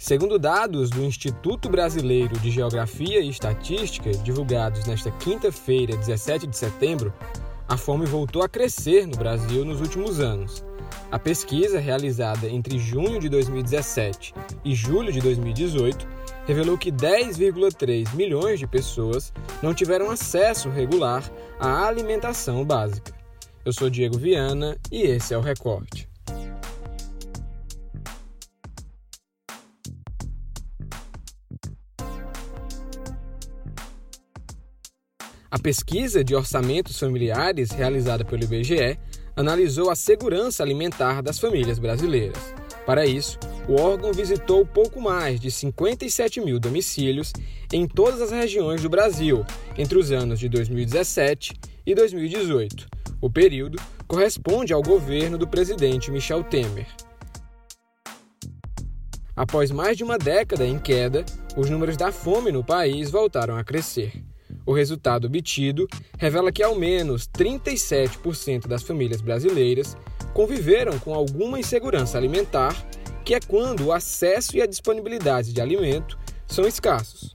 Segundo dados do Instituto Brasileiro de Geografia e Estatística, divulgados nesta quinta-feira, 17 de setembro, a fome voltou a crescer no Brasil nos últimos anos. A pesquisa, realizada entre junho de 2017 e julho de 2018, revelou que 10,3 milhões de pessoas não tiveram acesso regular à alimentação básica. Eu sou Diego Viana e esse é o Recorte. A pesquisa de orçamentos familiares realizada pelo IBGE analisou a segurança alimentar das famílias brasileiras. Para isso, o órgão visitou pouco mais de 57 mil domicílios em todas as regiões do Brasil entre os anos de 2017 e 2018. O período corresponde ao governo do presidente Michel Temer. Após mais de uma década em queda, os números da fome no país voltaram a crescer. O resultado obtido revela que ao menos 37% das famílias brasileiras conviveram com alguma insegurança alimentar que é quando o acesso e a disponibilidade de alimento são escassos.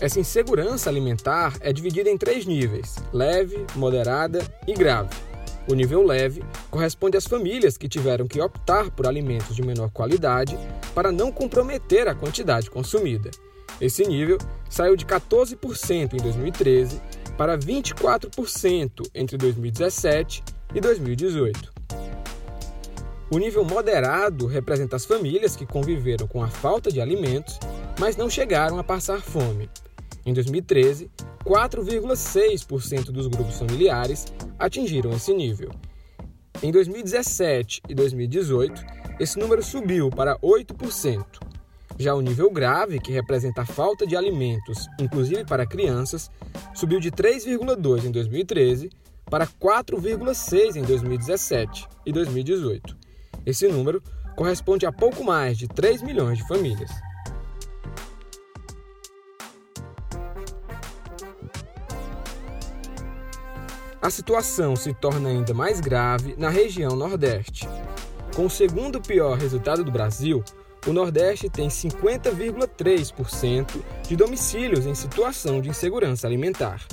Essa insegurança alimentar é dividida em três níveis: leve, moderada e grave. O nível leve corresponde às famílias que tiveram que optar por alimentos de menor qualidade para não comprometer a quantidade consumida. Esse nível saiu de 14% em 2013 para 24% entre 2017 e 2018. O nível moderado representa as famílias que conviveram com a falta de alimentos, mas não chegaram a passar fome. Em 2013, 4,6% dos grupos familiares atingiram esse nível. Em 2017 e 2018, esse número subiu para 8%. Já o nível grave, que representa a falta de alimentos, inclusive para crianças, subiu de 3,2 em 2013 para 4,6 em 2017 e 2018. Esse número corresponde a pouco mais de 3 milhões de famílias. A situação se torna ainda mais grave na região Nordeste. Com o segundo pior resultado do Brasil, o Nordeste tem 50,3% de domicílios em situação de insegurança alimentar.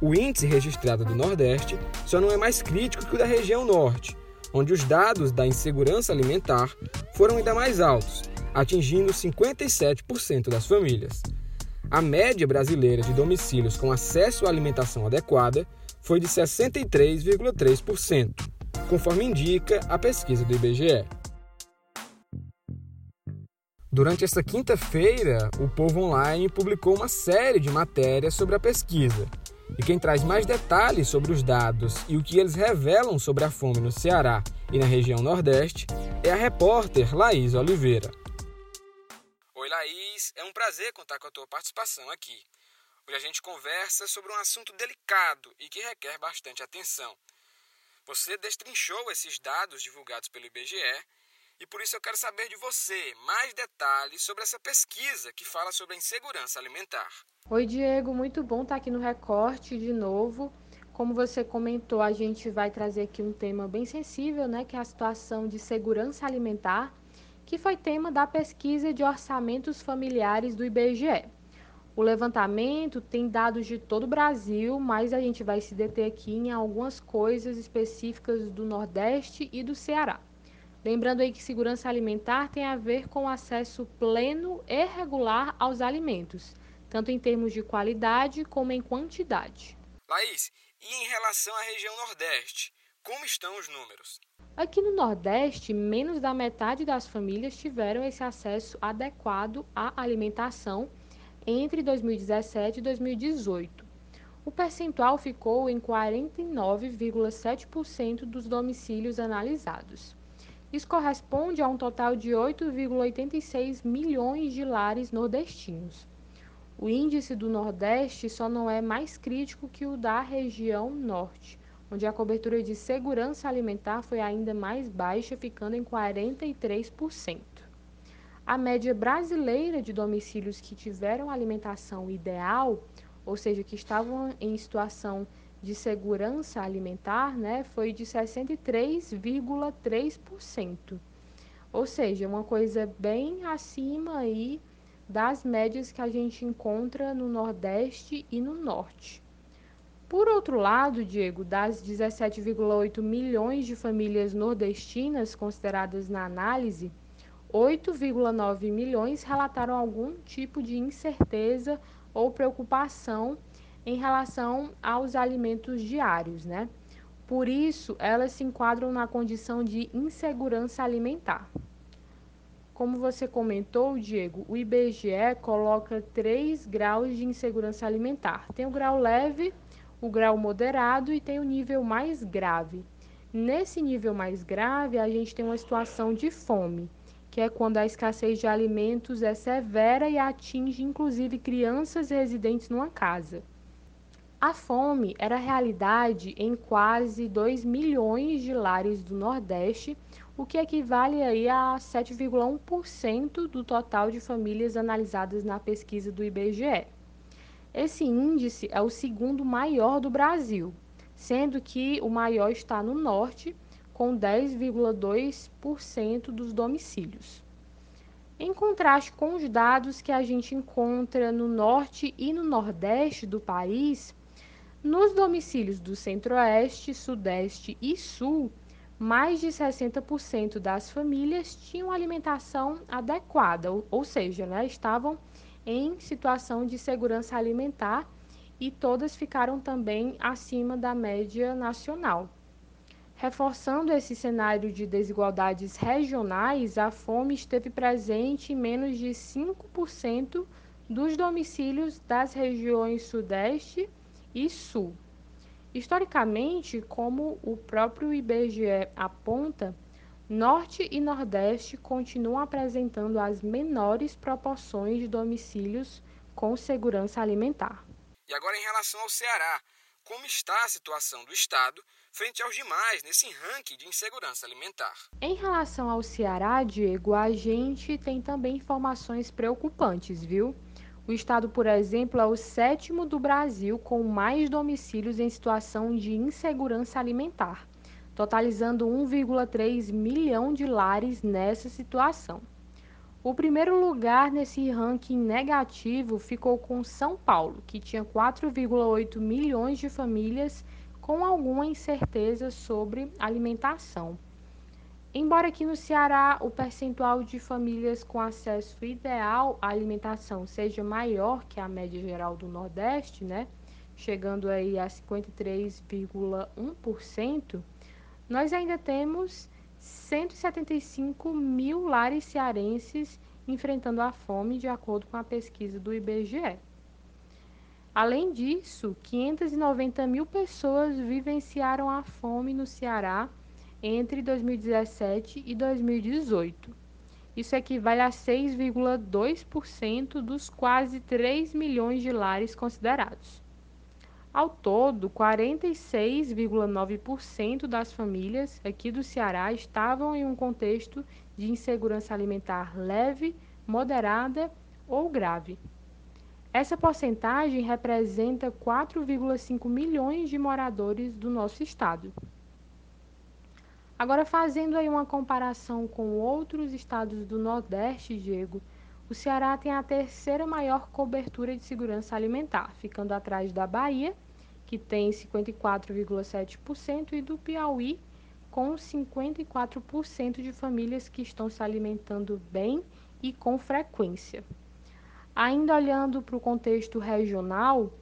O índice registrado do Nordeste só não é mais crítico que o da região Norte, onde os dados da insegurança alimentar foram ainda mais altos, atingindo 57% das famílias. A média brasileira de domicílios com acesso à alimentação adequada foi de 63,3%, conforme indica a pesquisa do IBGE. Durante esta quinta-feira, o Povo Online publicou uma série de matérias sobre a pesquisa, e quem traz mais detalhes sobre os dados e o que eles revelam sobre a fome no Ceará e na região Nordeste é a repórter Laís Oliveira. Oi, Laís, é um prazer contar com a tua participação aqui. Hoje a gente conversa sobre um assunto delicado e que requer bastante atenção. Você destrinchou esses dados divulgados pelo IBGE e por isso eu quero saber de você mais detalhes sobre essa pesquisa que fala sobre a insegurança alimentar. Oi, Diego, muito bom estar aqui no Recorte de novo. Como você comentou, a gente vai trazer aqui um tema bem sensível, né, que é a situação de segurança alimentar, que foi tema da pesquisa de orçamentos familiares do IBGE. O levantamento tem dados de todo o Brasil, mas a gente vai se deter aqui em algumas coisas específicas do Nordeste e do Ceará. Lembrando aí que segurança alimentar tem a ver com acesso pleno e regular aos alimentos, tanto em termos de qualidade como em quantidade. Laís, e em relação à região Nordeste, como estão os números? Aqui no Nordeste, menos da metade das famílias tiveram esse acesso adequado à alimentação entre 2017 e 2018. O percentual ficou em 49,7% dos domicílios analisados. Isso corresponde a um total de 8,86 milhões de lares nordestinos. O índice do Nordeste só não é mais crítico que o da região Norte, onde a cobertura de segurança alimentar foi ainda mais baixa, ficando em 43%. A média brasileira de domicílios que tiveram alimentação ideal, ou seja, que estavam em situação segurança alimentar né, foi de 63,3%. Ou seja, uma coisa bem acima aí das médias que a gente encontra no Nordeste e no Norte. Por outro lado, Diego, das 17,8 milhões de famílias nordestinas consideradas na análise, 8,9 milhões relataram algum tipo de incerteza ou preocupação em relação aos alimentos diários, né? Por isso, elas se enquadram na condição de insegurança alimentar. Como você comentou, Diego, o IBGE coloca três graus de insegurança alimentar. Tem o grau leve, o grau moderado e tem o nível mais grave. Nesse nível mais grave, a gente tem uma situação de fome, que é quando a escassez de alimentos é severa e atinge inclusive crianças residentes numa casa. A fome era realidade em quase 2 milhões de lares do Nordeste, o que equivale aí a 7,1% do total de famílias analisadas na pesquisa do IBGE. Esse índice é o segundo maior do Brasil, sendo que o maior está no norte, com 10,2% dos domicílios. Em contraste com os dados que a gente encontra no norte e no nordeste do país, nos domicílios do centro-oeste, sudeste e sul, mais de 60% das famílias tinham alimentação adequada, ou, ou seja, né, estavam em situação de segurança alimentar e todas ficaram também acima da média nacional. Reforçando esse cenário de desigualdades regionais, a fome esteve presente em menos de 5% dos domicílios das regiões Sudeste e Sul. Historicamente, como o próprio IBGE aponta, Norte e Nordeste continuam apresentando as menores proporções de domicílios com segurança alimentar. E agora, em relação ao Ceará, como está a situação do Estado frente aos demais nesse ranking de insegurança alimentar? Em relação ao Ceará, Diego, a gente tem também informações preocupantes, viu? O estado, por exemplo, é o sétimo do Brasil com mais domicílios em situação de insegurança alimentar totalizando 1,3 milhão de lares nessa situação. O primeiro lugar nesse ranking negativo ficou com São Paulo, que tinha 4,8 milhões de famílias com alguma incerteza sobre alimentação. Embora aqui no Ceará o percentual de famílias com acesso ideal à alimentação seja maior que a média geral do Nordeste, né, chegando aí a 53,1%, nós ainda temos 175 mil lares cearenses enfrentando a fome, de acordo com a pesquisa do IBGE. Além disso, 590 mil pessoas vivenciaram a fome no Ceará entre 2017 e 2018. Isso equivale a 6,2% dos quase 3 milhões de lares considerados. Ao todo, 46,9% das famílias aqui do Ceará estavam em um contexto de insegurança alimentar leve, moderada ou grave. Essa porcentagem representa 4,5 milhões de moradores do nosso estado. Agora, fazendo aí uma comparação com outros estados do Nordeste, Diego, o Ceará tem a terceira maior cobertura de segurança alimentar, ficando atrás da Bahia que tem 54,7%, e do Piauí, com 54% de famílias que estão se alimentando bem e com frequência. Ainda olhando para o contexto regional,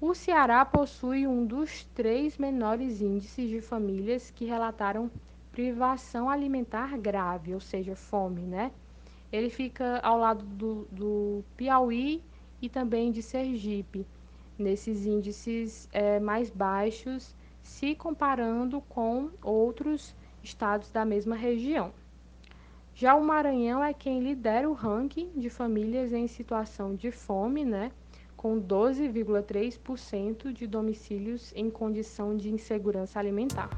o Ceará possui um dos três menores índices de famílias que relataram privação alimentar grave, ou seja, fome, né? Ele fica ao lado do, do Piauí e também de Sergipe nesses índices é, mais baixos, se comparando com outros estados da mesma região. Já o Maranhão é quem lidera o ranking de famílias em situação de fome, né, com 12,3% de domicílios em condição de insegurança alimentar.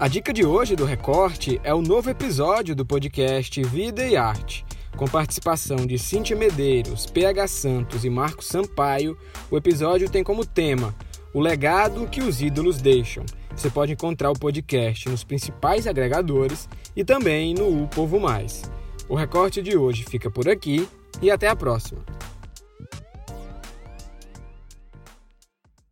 A dica de hoje do Recorte é o novo episódio do podcast Vida e Arte com participação de Cintia Medeiros, PH Santos e Marcos Sampaio, o episódio tem como tema O legado que os ídolos deixam. Você pode encontrar o podcast nos principais agregadores e também no U Povo Mais. O recorte de hoje fica por aqui e até a próxima.